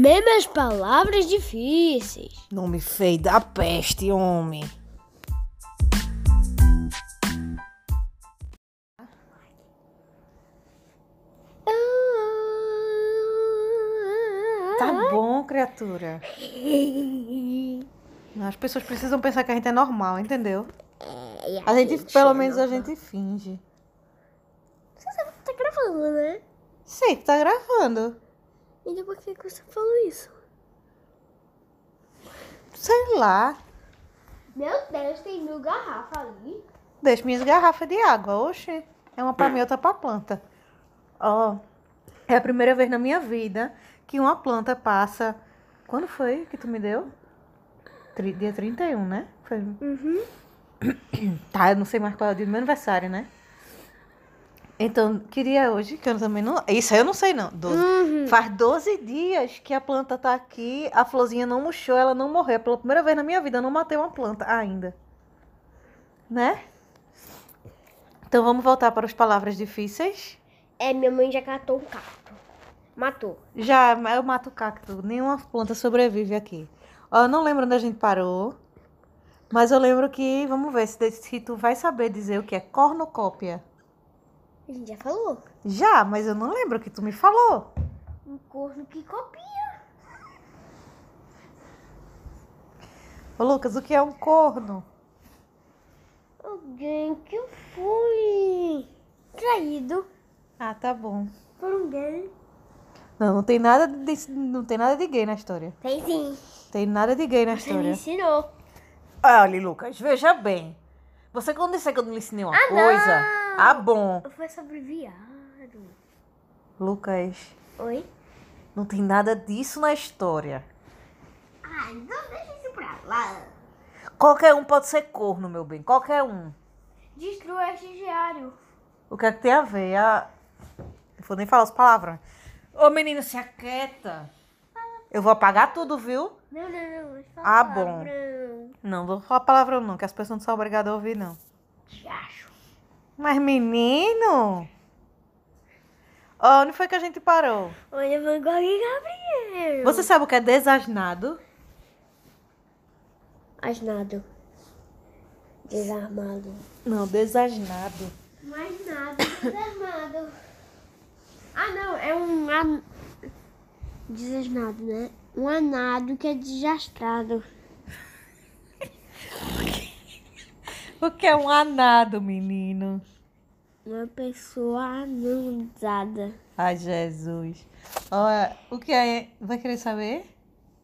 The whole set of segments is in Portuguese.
Mesmo as palavras difíceis. Nome feio da peste, homem. Tá bom, criatura. As pessoas precisam pensar que a gente é normal, entendeu? É, A gente, é pelo menos a normal. gente finge. Você sabe que tá gravando, né? Sei que tá gravando. Então por que você falou isso? Sei lá. Meu Deus, tem mil garrafas ali. Deixa minhas garrafas de água. Oxe, é uma pra mim, outra pra planta. Ó, é a primeira vez na minha vida que uma planta passa. Quando foi que tu me deu? Tri- Dia 31, né? Foi... Uhum. Tá, eu não sei mais qual é o dia do meu aniversário, né? Então, queria hoje, que eu também não. Isso aí eu não sei, não. 12. Uhum. Faz 12 dias que a planta tá aqui, a florzinha não murchou, ela não morreu. Pela primeira vez na minha vida, eu não matei uma planta ainda. Né? Então vamos voltar para as palavras difíceis. É, minha mãe já catou um cacto. Matou. Já, eu mato cacto. Nenhuma planta sobrevive aqui. Ó, eu não lembro onde a gente parou. Mas eu lembro que, vamos ver se, se tu vai saber dizer o que é cornucópia. A gente já falou. Já, mas eu não lembro o que tu me falou. Um corno que copia. Ô, Lucas, o que é um corno? Alguém que foi traído Ah, tá bom. por um gay. Não, não tem nada de, não tem nada de gay na história. Tem sim. Tem nada de gay na Você me história. ensinou. Olha, Lucas, veja bem. Você quando disse que eu não lhe ensinei uma Ah, coisa! Ah, bom. Foi sobre viado. Lucas, Oi? não tem nada disso na história. Ah, então deixa isso pra lá. Qualquer um pode ser corno, meu bem. Qualquer um. Destrua este diário. O que é que tem a ver? A... Não vou nem falar as palavras. Ô, menino, se aquieta. Eu vou apagar tudo, viu? Não, não, não. Ah, bom. Bruno. Não, vou falar palavrão não, que as pessoas não são obrigadas a ouvir, não. Acho. Mas, menino... Onde foi que a gente parou? Olha, Van Gogh e Gabriel. Você sabe o que é desasnado? Asnado. Desarmado. Não, desasnado. Mais nada. Desarmado. ah, não. É um... An... Desasnado, né? Um anado que é desastrado. O que é um anado, menino? Uma pessoa anudada. Ai, Jesus. Olha, o que é... Vai querer saber?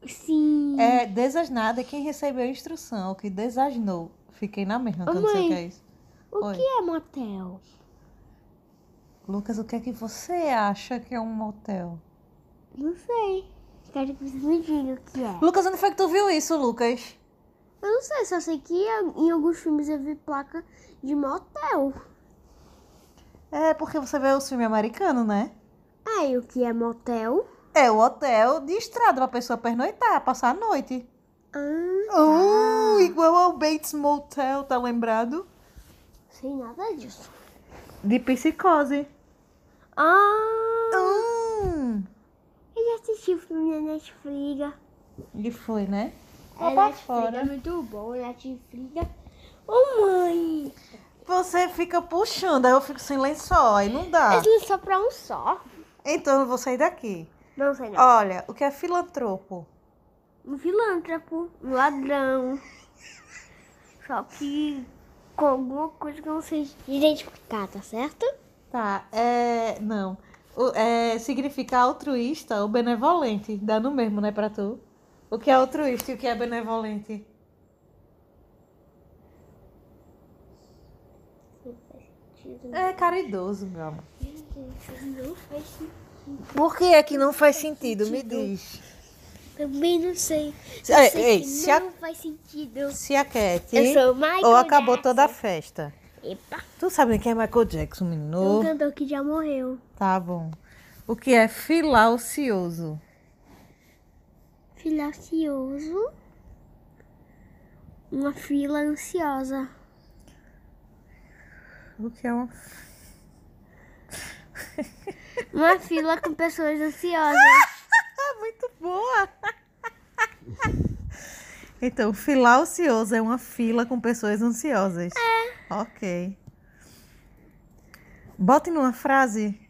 Sim. É, desasnado é quem recebeu a instrução. O que desasnou. Fiquei na mesma, não sei o que é isso. O Oi. que é motel? Lucas, o que é que você acha que é um motel? Não sei. Quero que você me diga o que é. Lucas, onde foi que tu viu isso, Lucas? Eu não sei, só sei que em alguns filmes eu vi placa de motel. É porque você vê o filme americano, né? Ah, e o que é motel? É o hotel de estrada pra pessoa pernoitar, passar a noite. Ah, Uh, igual ao Bates Motel, tá lembrado? sem nada disso. De psicose. Ah, Hum. eu já assisti o filme na Netflix. E foi, né? Ó É pra Netflix, fora. é muito bom, Netflix. Ô mãe, Você fica puxando, aí eu fico sem lençol, aí não dá. esse é só pra um só. Então eu vou sair daqui. Não sei não. Olha, o que é filantropo? Um filântropo, um ladrão. Só que com alguma coisa que eu não sei identificar, tá certo? Tá, é. Não. O- é, significa altruísta ou benevolente. Dá no mesmo, né, pra tu? O que é altruísta e o que é benevolente? É caridoso, meu amor. Não faz sentido. Por que é que não faz sentido? Me diz. Também não sei. Se- Eu ei, sei ei, que se a- não faz sentido. Se aquete Eu sou o Michael ou acabou Jackson. toda a festa. Epa, Tu sabe quem é Michael Jackson, um menino? cantor que já morreu. Tá bom. O que é filaucioso? Filacioso. Uma fila ansiosa. O que é uma. Uma fila com pessoas ansiosas. Muito boa. Então, filar ocioso é uma fila com pessoas ansiosas. É. Ok. Bote numa frase.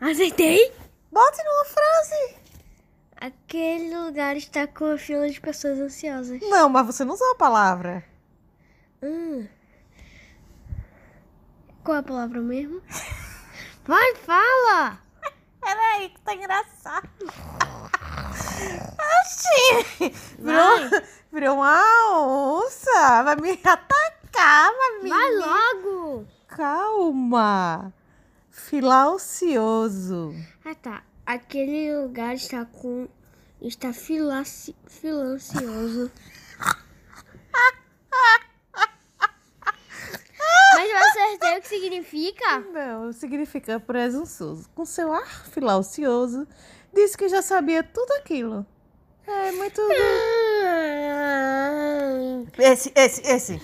Acertei? Bote numa frase. Aquele lugar está com uma fila de pessoas ansiosas. Não, mas você não usou a palavra. Hum. Qual é a palavra mesmo? Vai, fala! Peraí, que tá engraçado. Oxi! Virou, virou uma onça. Vai me atacar, me. Vai logo! Calma. Filar ocioso. Ah tá. Aquele lugar está com. está filaci... filancioso. Mas eu acertei o que significa? Não, significa presunçoso. Com seu ar filar ocioso, disse que já sabia tudo aquilo. É muito. Esse, esse, esse.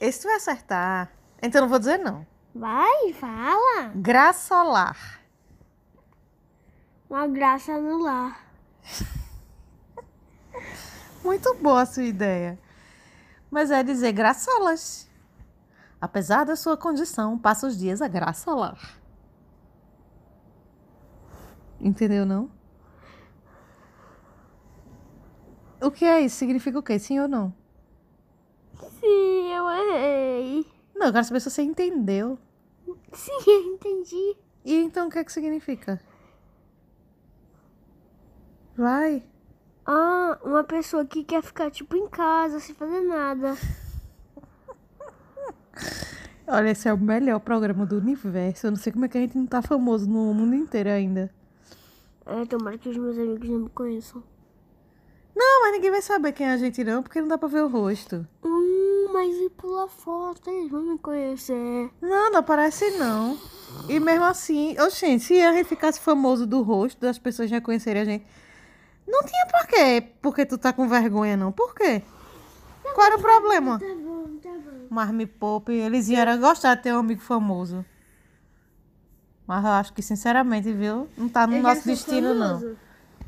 Esse tu vai acertar. Então não vou dizer não. Vai, fala. Graçolar. Uma graça no lar. Muito boa a sua ideia. Mas é dizer graçolas. Apesar da sua condição, passa os dias a graçolar. Entendeu, não? O que é isso? Significa o quê? Sim ou não? Sim, eu errei. Não, eu quero saber se você entendeu. Sim, eu entendi. E então o que é que significa? Vai. Ah, uma pessoa que quer ficar, tipo, em casa, sem fazer nada. Olha, esse é o melhor programa do universo. Eu não sei como é que a gente não tá famoso no mundo inteiro ainda. É, tomara que os meus amigos não me conheçam. Não, mas ninguém vai saber quem é a gente não, porque não dá pra ver o rosto. Hum, mas e pela foto, eles vão me conhecer. Não, não aparece não. E mesmo assim, oxente, se a gente ficasse famoso do rosto, das pessoas reconhecerem a gente, não tinha por quê, porque tu tá com vergonha não. Por quê? Qual era o problema? Tá bom, tá bom. Mas me poupe, eles iam gostar de ter um amigo famoso. Mas eu acho que, sinceramente, viu? Não tá no Eu nosso sou destino, famoso. não.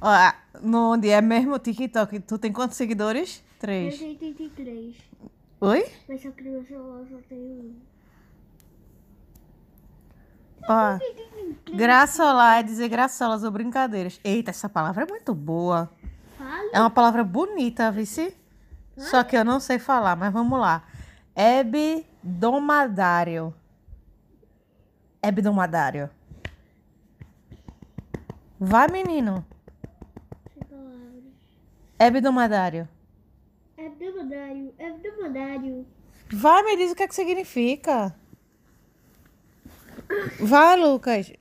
Ó, no onde é mesmo o TikTok, tu tem quantos seguidores? Eu Três. tenho 83. Oi? Mas só que no meu celular só tem um. Ó, graçolar é dizer graçolas ou brincadeiras. Eita, essa palavra é muito boa. É uma palavra bonita, vice. Só que eu não sei falar, mas vamos lá. Hebdomadário. Hebdomadário. Vai, menino. Hebdomadário. Abdomadário, abdomadário. Vai, me diz o que é que significa. Vai, Lucas.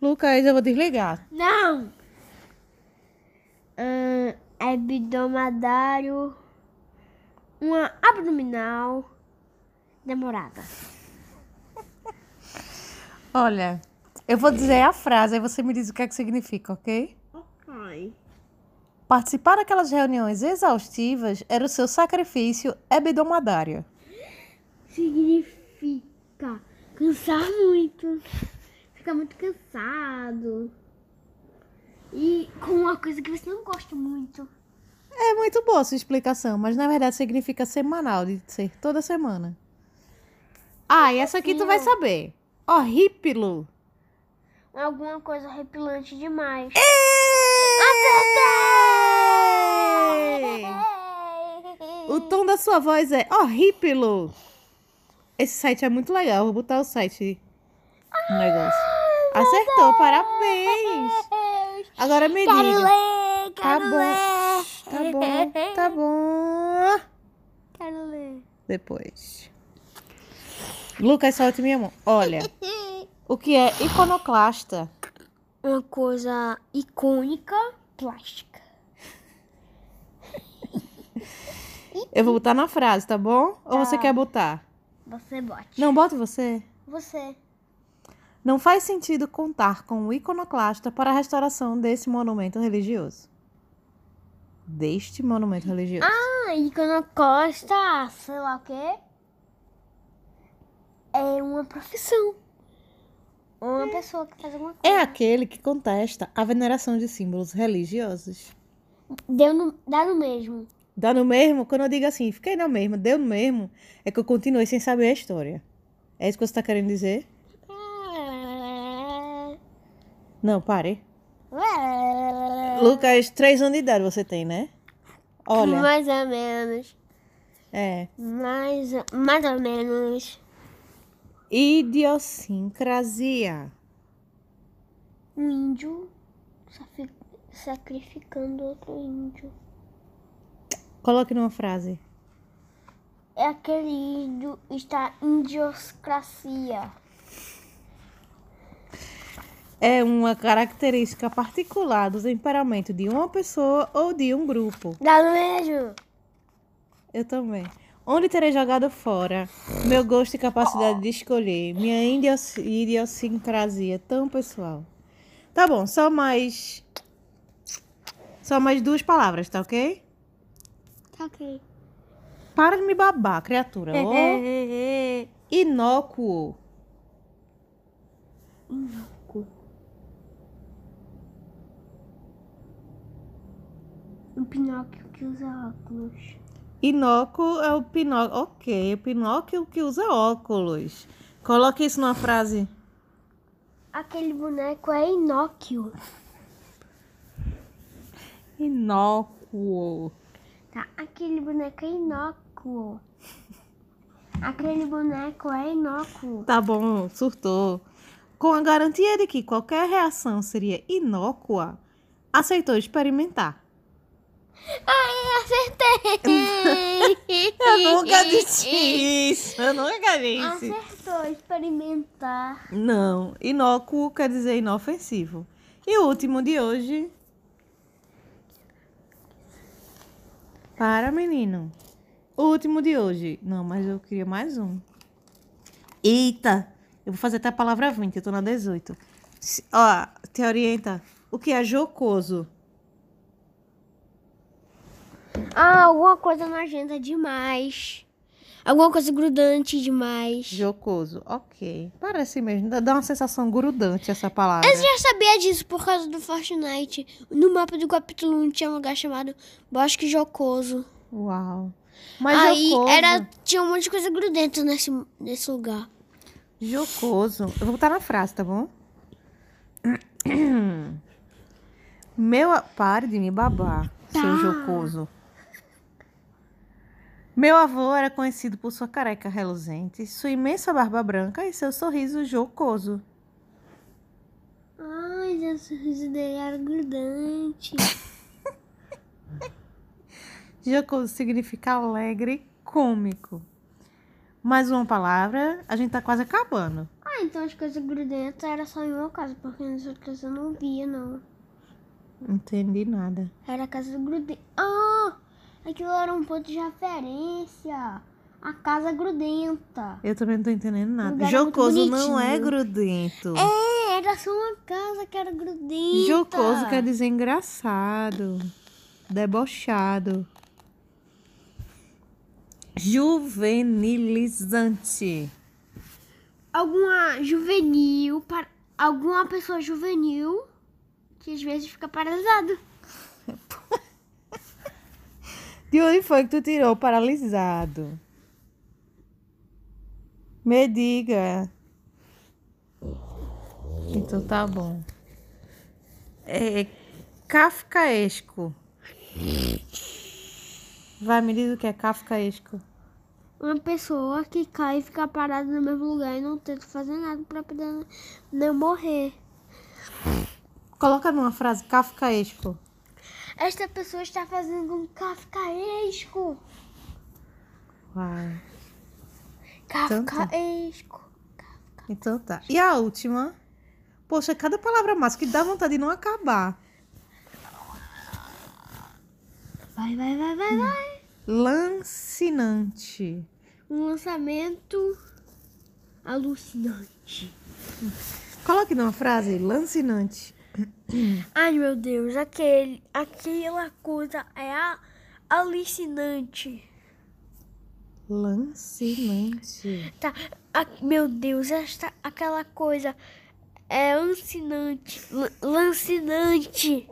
Lucas, eu vou desligar. Não! Ah, abdomadário. Uma abdominal demorada. Olha, eu vou dizer a frase, aí você me diz o que é que significa, ok? Ok. Participar daquelas reuniões exaustivas era o seu sacrifício hebdomadário. Significa cansar muito. Ficar muito cansado. E com uma coisa que você não gosta muito. É muito boa a sua explicação, mas na verdade significa semanal, de ser toda semana. Ah, e essa aqui tu vai saber. Horrípilo. Alguma coisa repilante demais. Acertei! O tom da sua voz é horrípilo. Esse site é muito legal. Vou botar o site no negócio. Acertou, parabéns. Agora me Quero diga. ler, Tá bom. ler. Tá bom, tá bom. Quero ler. Depois. Lucas, solte minha mão. Olha, o que é iconoclasta? Uma coisa icônica, plástica. Eu vou botar na frase, tá bom? Ou você Tá. quer botar? Você bote. Não, bota você. Você. Não faz sentido contar com o iconoclasta para a restauração desse monumento religioso. Deste monumento religioso. Ah, iconoclasta, sei lá o quê. É uma profissão. Uma pessoa que faz alguma coisa. É aquele que contesta a veneração de símbolos religiosos. Deu no, dá no mesmo. Dá no mesmo? Quando eu digo assim, fiquei na mesma, deu no mesmo, é que eu continuei sem saber a história. É isso que você tá querendo dizer? Não, pare. Lucas, três anos de idade você tem, né? Olha, Mais ou menos. é. Mais, mais ou menos. Idiosincrasia. Um índio sacrificando outro índio. Coloque numa frase. É aquele índio está indioscracia. É uma característica particular do temperamento de uma pessoa ou de um grupo. Mesmo. Eu também. Onde terei jogado fora meu gosto e capacidade de escolher, minha idios- idiosincrasia tão pessoal. Tá bom, só mais. Só mais duas palavras, tá ok? Ok. Para de me babar, criatura. É, Ô, Inócuo. inócuo. Um Pinóquio que usa óculos. Inócuo é o Pinóquio. Ok, o Pinóquio que usa óculos. Coloque isso numa frase. Aquele boneco é Inóquio. Inócuo. Tá, aquele boneco é inócuo. Aquele boneco é inócuo. Tá bom, surtou. Com a garantia de que qualquer reação seria inócua, aceitou experimentar. Ai, acertei! Eu nunca disse isso. Eu nunca disse. Acertou, experimentar. Não, inócuo quer dizer inofensivo. E o último de hoje. Para, menino. O último de hoje. Não, mas eu queria mais um. Eita! Eu vou fazer até a palavra 20, eu tô na 18. Se- Ó, te orienta. O que é jocoso? Ah, alguma coisa nojenta demais. Alguma coisa grudante demais. Jocoso, ok. Parece mesmo, dá- uma sensação grudante essa palavra. Eu já sabia disso por causa do Fortnite. No mapa do capítulo 1 tinha um lugar chamado Bosque Jocoso. Uau. Mas Aí jocoso, era, tinha um monte de coisa grudenta nesse, nesse lugar. jocoso. Eu vou botar na frase, tá bom? Meu, pare de me babar, seu Tá. jocoso. Meu avô era conhecido por sua careca reluzente, sua imensa barba branca e seu sorriso jocoso. Ai, o sorriso dele era grudante. Jocoso significa alegre e cômico. Mais uma palavra, a gente tá quase acabando. Ah, então as coisas grudentas era só em uma casa, porque nas outras eu não via, não. Não entendi nada. Era a casa grudenta. Ah! Aquilo era um ponto de referência. A casa grudenta. Eu também não tô entendendo nada. é Jocoso não é grudento. É, era só uma casa que era grudenta. Jocoso quer dizer engraçado, debochado. Juvenilizante. Alguma juvenil, para... alguma pessoa juvenil que às vezes fica paralisado. De onde foi que tu tirou paralisado? Me diga. Então tá bom. É kafkaesco. Vai, me diz o que é kafkaesco. Uma pessoa que cai e fica parada no mesmo lugar e não tenta fazer nada pra poder não morrer. Coloca numa frase kafkaesco. Esta pessoa está fazendo um kafkaesco. Vai. Então tá. Kafkaesco. Então tá. E a última? Poxa, cada palavra mais que dá vontade de não acabar. Vai, vai, vai, vai, vai. Lancinante. Um lançamento alucinante. Coloque numa frase, lancinante. Ai, meu Deus, aquele, aquela coisa é a, alucinante. Lancinante. Tá, a- meu Deus, esta, aquela coisa é lancinante. lan- Lancinante.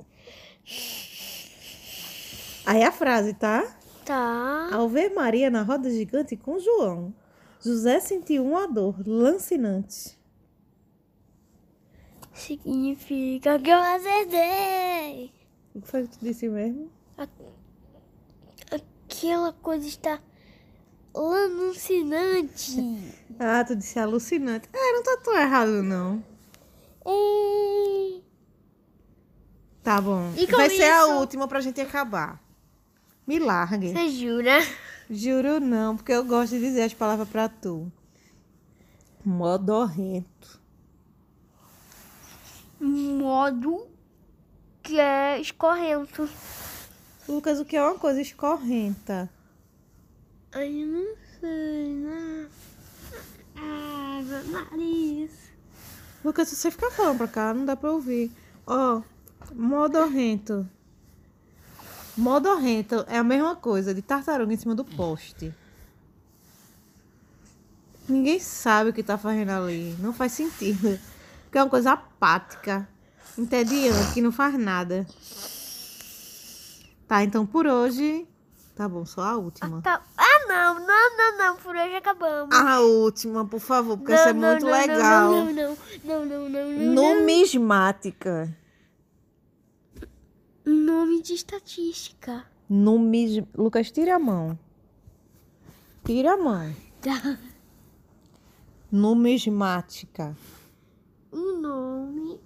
Aí a frase, tá? Tá. Ao ver Maria na roda gigante com João, José sentiu uma dor lancinante. Significa que eu acertei. O que foi que tu disse mesmo? Aquela coisa está lancinante. Ah, tu disse alucinante. Ah, não tá tão errado, não. Ei. Tá bom. E Vai ser a isso- última pra gente acabar. Me largue. Você jura? Juro não, porque eu gosto de dizer as palavras pra tu. Modorrento. Modo que é escorrento. Lucas, o que é uma coisa escorrenta? Ai, eu não sei, né? Ah, meu nariz. Lucas, se você ficar falando pra cá, não dá pra ouvir. Ó, modorrento. Modorrento é a mesma coisa de tartaruga em cima do poste. Ninguém sabe o que tá fazendo ali. Não faz sentido. Porque é uma coisa apática, entediante, que não faz nada. Tá, então por hoje. Tá bom, só a última. Tá- Ah, não, não, não, não. Por hoje acabamos. A última, por favor, porque Não, isso é não, muito não, legal. Não, não, não, não, não, não, não, não. Numismática. Nome de estatística. Numis... Lucas, tira a mão. Tira a mão. Tá. Numismática. Um nome.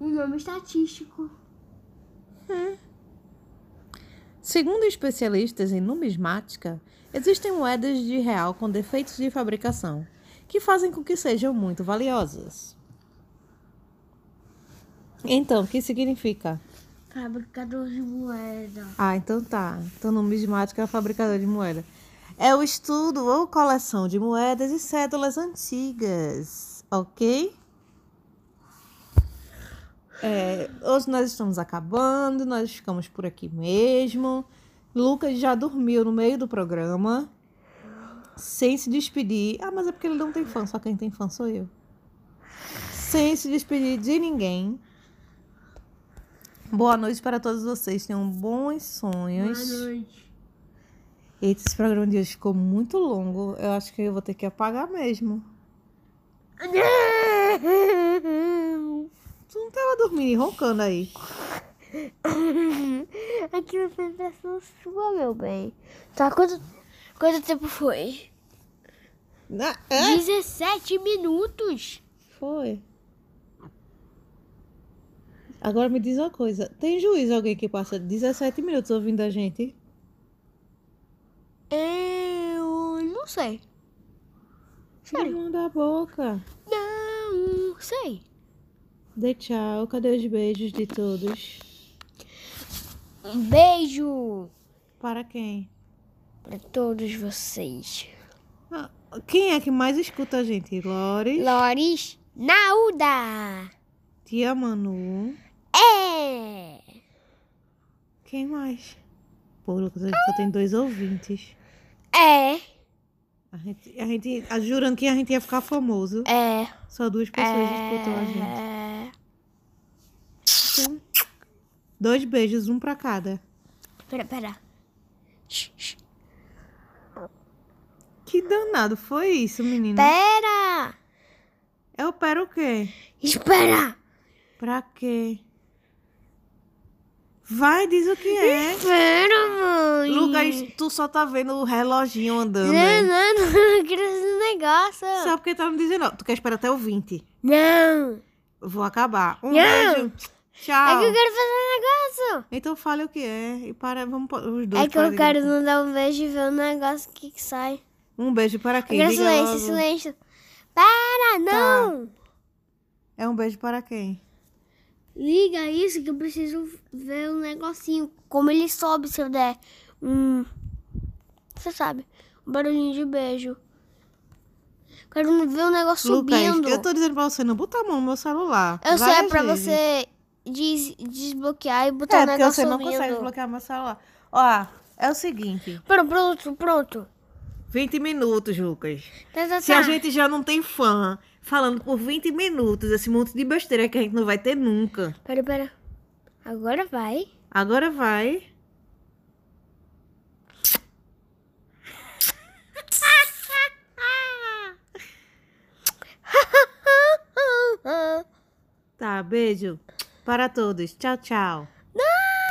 Um nome estatístico. Segundo especialistas em numismática, existem moedas de real com defeitos de fabricação, que fazem com que sejam muito valiosas. Então, o que significa? Fabricador de moeda. Ah, então tá. Então, numismática é fabricador de moeda. É o estudo ou coleção de moedas e cédulas antigas, ok? É, hoje nós estamos acabando, nós ficamos por aqui mesmo. Lucas já dormiu no meio do programa, sem se despedir. Ah, mas é porque ele não tem fã, só quem tem fã sou eu. Sem se despedir de ninguém. Boa noite para todos vocês. Tenham bons sonhos. Boa noite. Eita, esse programa de hoje ficou muito longo. Eu acho que eu vou ter que apagar mesmo. Tu não tava dormindo e roncando aí. Aquilo foi impressão sua, meu bem. Tá, quanto, quanto tempo foi? Ah, é? 17 minutos. Foi. Agora me diz uma coisa. Tem juízo alguém que passa 17 minutos ouvindo a gente? Eu não sei. Sério? Não da boca. Não sei. Dê tchau. Cadê os beijos de todos? Um beijo Para quem? pra todos vocês. Ah, quem é que mais escuta a gente? Lore, Loris Nauda. Tia Manu. É. Quem mais? Pô, Lucas, a gente só tem dois ouvintes. É. A gente, a gente, a- jurando que a gente ia ficar famoso. É. Só duas pessoas escutam a gente. É. Então, dois beijos, um pra cada. Pera, pera. Que danado foi isso, menina? Pera. Eu pera o quê? Espera. Pra quê? Vai, diz o que é. Espera, mãe. Lucas, tu só tá vendo o reloginho andando. Não, não, não. Eu quero esse negócio. Sabe por que tá me dizendo? Ó, Tu quer esperar até o 20. Não. Vou acabar. Um Não. beijo. É Tchau. que eu quero fazer um negócio. Então fale o que é. E para, vamos os dois. É que eu quero dizer. mandar um beijo e ver o negócio que, que sai. Um beijo para quem? Diga silêncio, logo. silêncio. Para, não. É um beijo para quem? Liga isso que eu preciso ver um negocinho. Como ele sobe se eu der um... Você sabe, um barulhinho de beijo. Quero ver o negócio Lucas, subindo. eu tô dizendo pra você não botar a mão no meu celular. Eu sei, é pra vezes. você des- desbloquear e botar É, porque negócio você não subindo. consegue desbloquear meu celular. Ó, é o seguinte. Pronto, pronto, pronto. 20 minutos, Lucas. Tá, tá, Se a tá. gente já não tem fã, falando por 20 minutos esse monte de besteira que a gente não vai ter nunca. Pera, pera. Agora vai. Agora vai. Beijo para todos. Tchau, tchau.